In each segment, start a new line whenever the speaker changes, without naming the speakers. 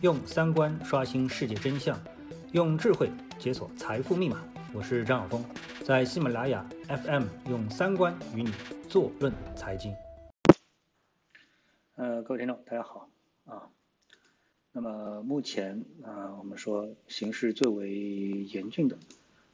用三观刷新世界真相，用智慧解锁财富密码。我是张晓峰，在喜马拉雅 FM 用三观与你坐论财经。呃，各位听众，大家好啊。那么目前啊，我们说形势最为严峻的，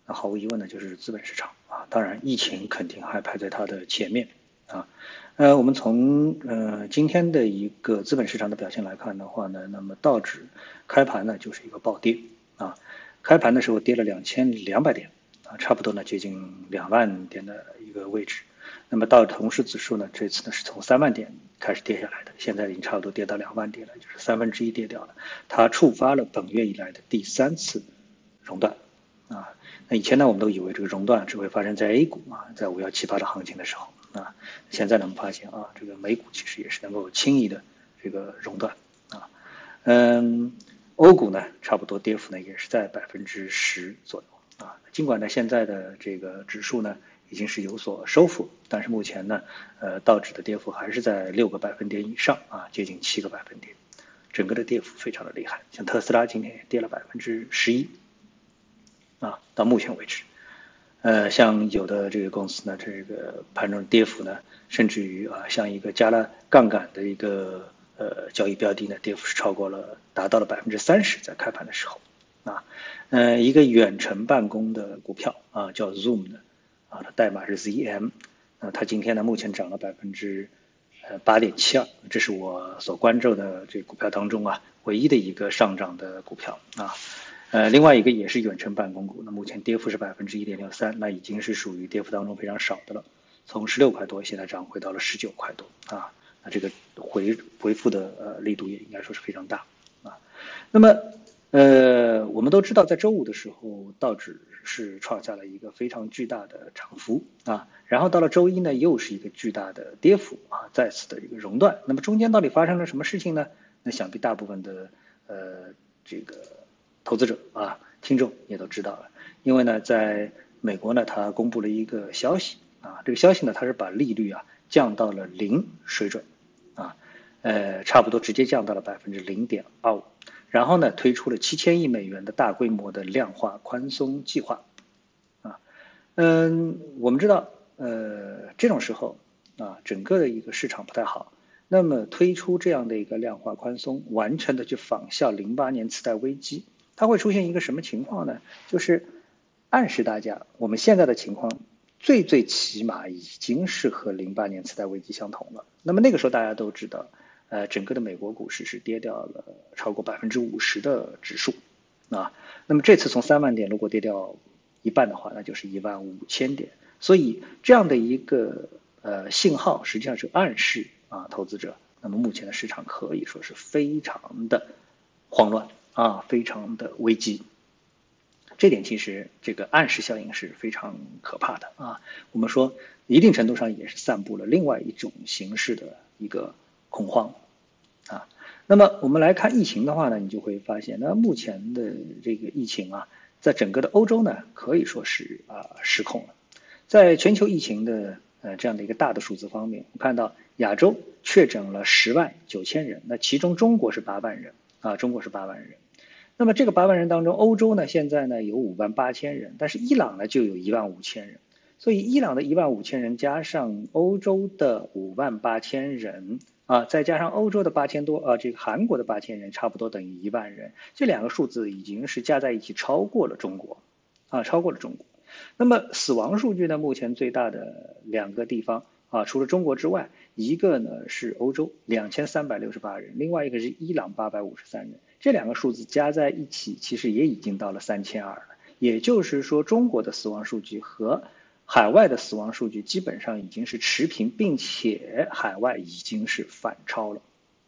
那毫无疑问呢，就是资本市场啊。当然，疫情肯定还排在它的前面。啊，呃，我们从呃今天的一个资本市场的表现来看的话呢，那么道指开盘呢就是一个暴跌啊，开盘的时候跌了两千两百点啊，差不多呢接近两万点的一个位置。那么道同时指数呢，这次呢是从三万点开始跌下来的，现在已经差不多跌到两万点了，就是三分之一跌掉了。它触发了本月以来的第三次熔断啊。那以前呢，我们都以为这个熔断只会发生在 A 股啊，在五幺七八的行情的时候。啊，现在呢，我们发现啊，这个美股其实也是能够轻易的这个熔断啊，嗯，欧股呢，差不多跌幅呢也是在百分之十左右啊。尽管呢，现在的这个指数呢已经是有所收复，但是目前呢，呃，道指的跌幅还是在六个百分点以上啊，接近七个百分点，整个的跌幅非常的厉害。像特斯拉今天也跌了百分之十一啊，到目前为止。呃，像有的这个公司呢，这个盘中跌幅呢，甚至于啊，像一个加了杠杆的一个呃交易标的呢，跌幅是超过了，达到了百分之三十，在开盘的时候，啊，呃，一个远程办公的股票啊，叫 Zoom 的，啊，它代码是 ZM，那它今天呢，目前涨了百分之呃八点七二，这是我所关注的这股票当中啊，唯一的一个上涨的股票啊。呃，另外一个也是远程办公股，那目前跌幅是百分之一点六三，那已经是属于跌幅当中非常少的了。从十六块多，现在涨回到了十九块多啊，那这个回回复的呃力度也应该说是非常大啊。那么呃，我们都知道，在周五的时候，道指是创下了一个非常巨大的涨幅啊，然后到了周一呢，又是一个巨大的跌幅啊，再次的一个熔断。那么中间到底发生了什么事情呢？那想必大部分的呃这个。投资者啊，听众也都知道了，因为呢，在美国呢，它公布了一个消息啊，这个消息呢，它是把利率啊降到了零水准，啊，呃，差不多直接降到了百分之零点二五，然后呢，推出了七千亿美元的大规模的量化宽松计划，啊，嗯，我们知道，呃，这种时候啊，整个的一个市场不太好，那么推出这样的一个量化宽松，完全的去仿效零八年次贷危机。它会出现一个什么情况呢？就是暗示大家，我们现在的情况最最起码已经是和零八年次贷危机相同了。那么那个时候大家都知道，呃，整个的美国股市是跌掉了超过百分之五十的指数啊。那么这次从三万点如果跌掉一半的话，那就是一万五千点。所以这样的一个呃信号实际上是暗示啊投资者，那么目前的市场可以说是非常的慌乱。啊，非常的危机，这点其实这个暗示效应是非常可怕的啊。我们说，一定程度上也是散布了另外一种形式的一个恐慌啊。那么我们来看疫情的话呢，你就会发现，那目前的这个疫情啊，在整个的欧洲呢，可以说是啊失控了。在全球疫情的呃这样的一个大的数字方面，我看到亚洲确诊了十万九千人，那其中中国是八万人啊，中国是八万人。那么这个八万人当中，欧洲呢现在呢有五万八千人，但是伊朗呢就有一万五千人，所以伊朗的一万五千人加上欧洲的五万八千人啊，再加上欧洲的八千多啊，这个韩国的八千人，差不多等于一万人，这两个数字已经是加在一起超过了中国，啊，超过了中国。那么死亡数据呢，目前最大的两个地方啊，除了中国之外，一个呢是欧洲两千三百六十八人，另外一个是伊朗八百五十三人。这两个数字加在一起，其实也已经到了三千二了。也就是说，中国的死亡数据和海外的死亡数据基本上已经是持平，并且海外已经是反超了。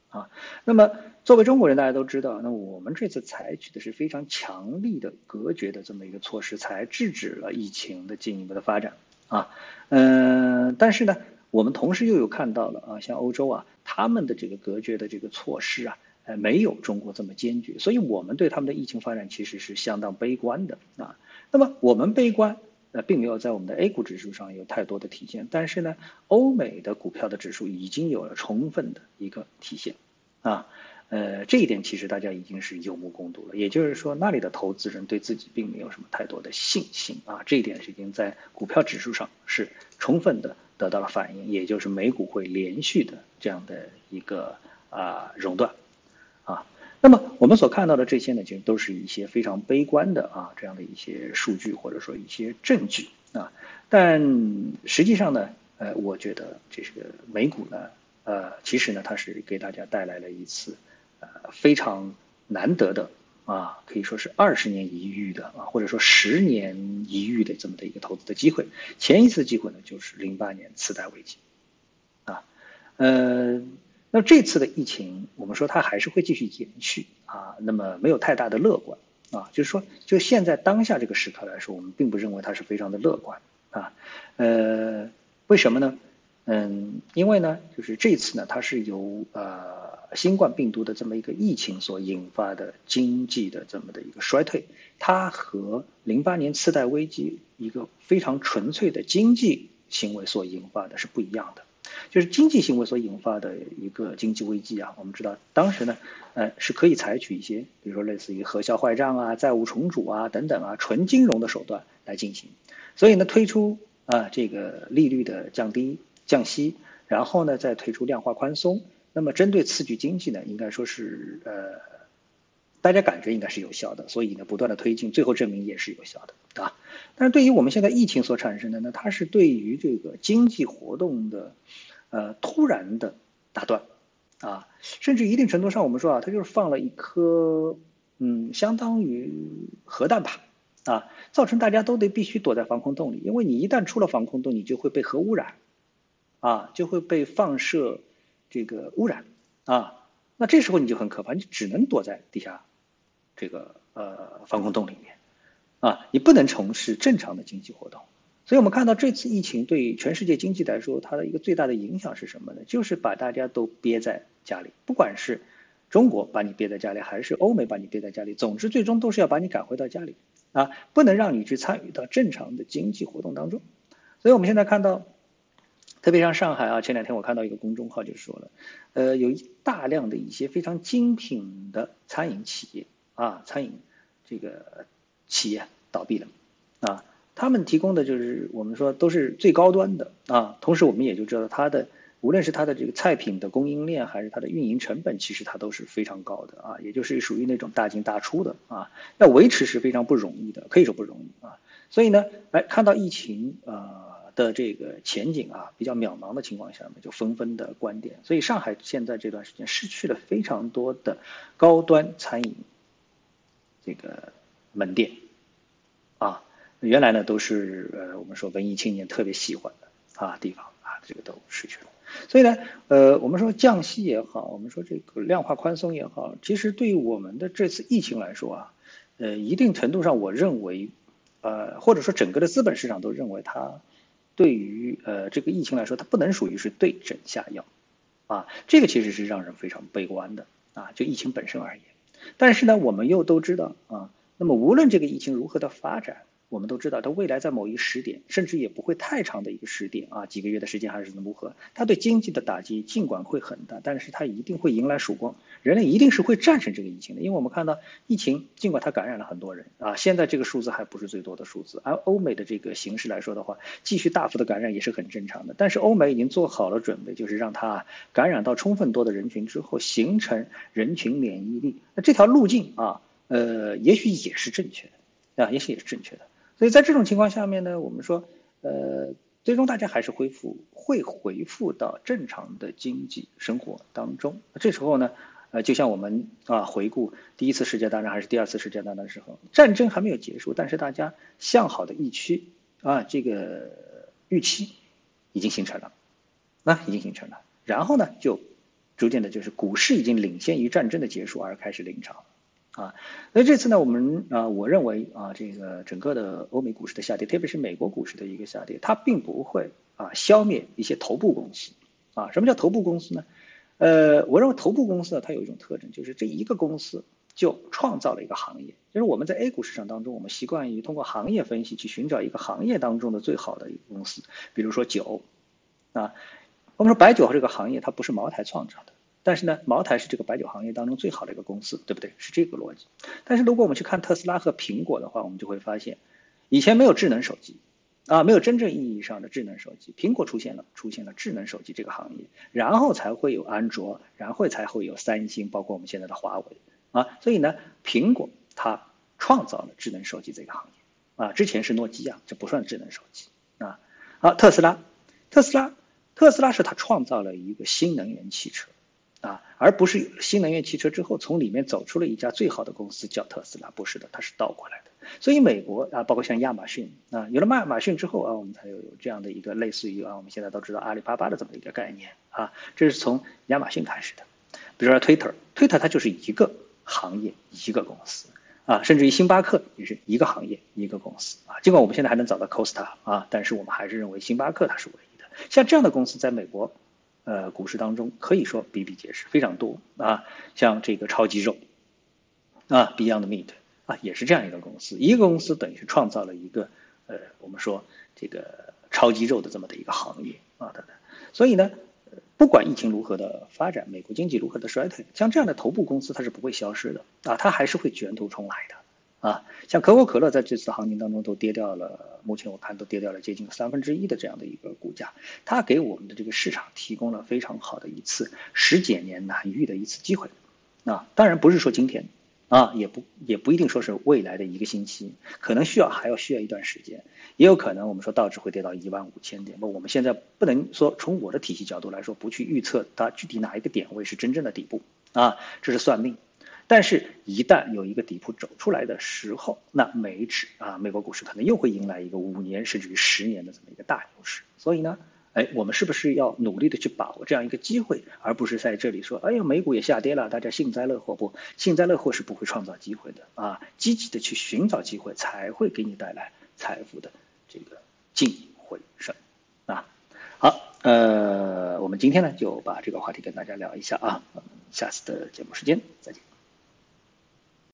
啊，那么作为中国人，大家都知道，那我们这次采取的是非常强力的隔绝的这么一个措施，才制止了疫情的进一步的发展。啊，嗯，但是呢，我们同时又有看到了啊，像欧洲啊，他们的这个隔绝的这个措施啊。呃，没有中国这么坚决，所以我们对他们的疫情发展其实是相当悲观的啊。那么我们悲观，呃，并没有在我们的 A 股指数上有太多的体现，但是呢，欧美的股票的指数已经有了充分的一个体现啊。呃，这一点其实大家已经是有目共睹了。也就是说，那里的投资人对自己并没有什么太多的信心啊，这一点是已经在股票指数上是充分的得到了反映，也就是美股会连续的这样的一个啊熔断啊。那么我们所看到的这些呢，其实都是一些非常悲观的啊这样的一些数据或者说一些证据啊。但实际上呢，呃，我觉得这个美股呢，呃，其实呢，它是给大家带来了一次。呃，非常难得的啊，可以说是二十年一遇的啊，或者说十年一遇的这么的一个投资的机会。前一次机会呢，就是零八年次贷危机，啊，呃，那这次的疫情，我们说它还是会继续延续啊，那么没有太大的乐观啊，就是说，就现在当下这个时刻来说，我们并不认为它是非常的乐观啊，呃，为什么呢？嗯，因为呢，就是这次呢，它是由呃。新冠病毒的这么一个疫情所引发的经济的这么的一个衰退，它和零八年次贷危机一个非常纯粹的经济行为所引发的是不一样的，就是经济行为所引发的一个经济危机啊。我们知道当时呢，呃，是可以采取一些，比如说类似于核销坏账啊、债务重组啊等等啊，纯金融的手段来进行。所以呢，推出啊这个利率的降低、降息，然后呢再推出量化宽松。那么，针对刺激经济呢，应该说是呃，大家感觉应该是有效的，所以呢，不断的推进，最后证明也是有效的，对吧？但是对于我们现在疫情所产生的呢，它是对于这个经济活动的呃突然的打断啊，甚至一定程度上，我们说啊，它就是放了一颗嗯，相当于核弹吧啊，造成大家都得必须躲在防空洞里，因为你一旦出了防空洞，你就会被核污染啊，就会被放射。这个污染啊，那这时候你就很可怕，你只能躲在地下这个呃防空洞里面啊，你不能从事正常的经济活动。所以我们看到这次疫情对全世界经济来说，它的一个最大的影响是什么呢？就是把大家都憋在家里，不管是中国把你憋在家里，还是欧美把你憋在家里，总之最终都是要把你赶回到家里啊，不能让你去参与到正常的经济活动当中。所以我们现在看到。特别像上海啊，前两天我看到一个公众号就说了，呃，有一大量的一些非常精品的餐饮企业啊，餐饮这个企业倒闭了，啊，他们提供的就是我们说都是最高端的啊，同时我们也就知道它的无论是它的这个菜品的供应链还是它的运营成本，其实它都是非常高的啊，也就是属于那种大进大出的啊，要维持是非常不容易的，可以说不容易啊，所以呢，哎，看到疫情啊。的这个前景啊，比较渺茫的情况下呢，就纷纷的观点。所以上海现在这段时间失去了非常多的高端餐饮这个门店啊，原来呢都是呃我们说文艺青年特别喜欢的啊地方啊，这个都失去了。所以呢，呃，我们说降息也好，我们说这个量化宽松也好，其实对于我们的这次疫情来说啊，呃，一定程度上我认为，呃，或者说整个的资本市场都认为它。对于呃这个疫情来说，它不能属于是对症下药，啊，这个其实是让人非常悲观的啊，就疫情本身而言。但是呢，我们又都知道啊，那么无论这个疫情如何的发展。我们都知道，它未来在某一时点，甚至也不会太长的一个时点啊，几个月的时间还是如何，它对经济的打击尽管会很大，但是它一定会迎来曙光，人类一定是会战胜这个疫情的。因为我们看到疫情，尽管它感染了很多人啊，现在这个数字还不是最多的数字，而欧美的这个形势来说的话，继续大幅的感染也是很正常的。但是欧美已经做好了准备，就是让它感染到充分多的人群之后，形成人群免疫力。那这条路径啊，呃，也许也是正确的啊，也许也是正确的。所以在这种情况下面呢，我们说，呃，最终大家还是恢复会恢复到正常的经济生活当中。这时候呢，呃，就像我们啊回顾第一次世界大战还是第二次世界大战的时候，战争还没有结束，但是大家向好的预期啊，这个预期已经形成了，那已经形成了。然后呢，就逐渐的就是股市已经领先于战争的结束而开始临场。啊，那这次呢，我们啊，我认为啊，这个整个的欧美股市的下跌，特别是美国股市的一个下跌，它并不会啊消灭一些头部公司。啊，什么叫头部公司呢？呃，我认为头部公司呢，它有一种特征，就是这一个公司就创造了一个行业。就是我们在 A 股市场当中，我们习惯于通过行业分析去寻找一个行业当中的最好的一个公司。比如说酒，啊，我们说白酒这个行业它不是茅台创造的。但是呢，茅台是这个白酒行业当中最好的一个公司，对不对？是这个逻辑。但是如果我们去看特斯拉和苹果的话，我们就会发现，以前没有智能手机，啊，没有真正意义上的智能手机。苹果出现了，出现了智能手机这个行业，然后才会有安卓，然后才会有三星，包括我们现在的华为，啊，所以呢，苹果它创造了智能手机这个行业，啊，之前是诺基亚，这不算智能手机，啊，好，特斯拉，特斯拉。特斯拉是它创造了一个新能源汽车，啊，而不是新能源汽车之后从里面走出了一家最好的公司叫特斯拉，不是的，它是倒过来的。所以美国啊，包括像亚马逊啊，有了亚马逊之后啊，我们才有有这样的一个类似于啊，我们现在都知道阿里巴巴的这么一个概念啊，这是从亚马逊开始的。比如说 Twitter，Twitter 它就是一个行业一个公司啊，甚至于星巴克也是一个行业一个公司啊。尽管我们现在还能找到 Costa 啊，但是我们还是认为星巴克它是唯一的。像这样的公司在美国，呃，股市当中可以说比比皆是，非常多啊。像这个超级肉，啊，Beyond Meat 啊，也是这样一个公司。一个公司等于是创造了一个，呃，我们说这个超级肉的这么的一个行业啊等等。所以呢，不管疫情如何的发展，美国经济如何的衰退，像这样的头部公司它是不会消失的啊，它还是会卷土重来的。啊，像可口可乐在这次行情当中都跌掉了，目前我看都跌掉了接近三分之一的这样的一个股价，它给我们的这个市场提供了非常好的一次十几年难遇的一次机会，啊，当然不是说今天，啊，也不也不一定说是未来的一个星期，可能需要还要需要一段时间，也有可能我们说道指会跌到一万五千点，不，我们现在不能说从我的体系角度来说不去预测它具体哪一个点位是真正的底部，啊，这是算命。但是，一旦有一个底部走出来的时候，那美指啊，美国股市可能又会迎来一个五年甚至于十年的这么一个大牛市。所以呢，哎，我们是不是要努力的去把握这样一个机会，而不是在这里说，哎呀，美股也下跌了，大家幸灾乐祸？不，幸灾乐祸是不会创造机会的啊！积极的去寻找机会，才会给你带来财富的这个进回升啊。好，呃，我们今天呢就把这个话题跟大家聊一下啊，下次的节目时间再见。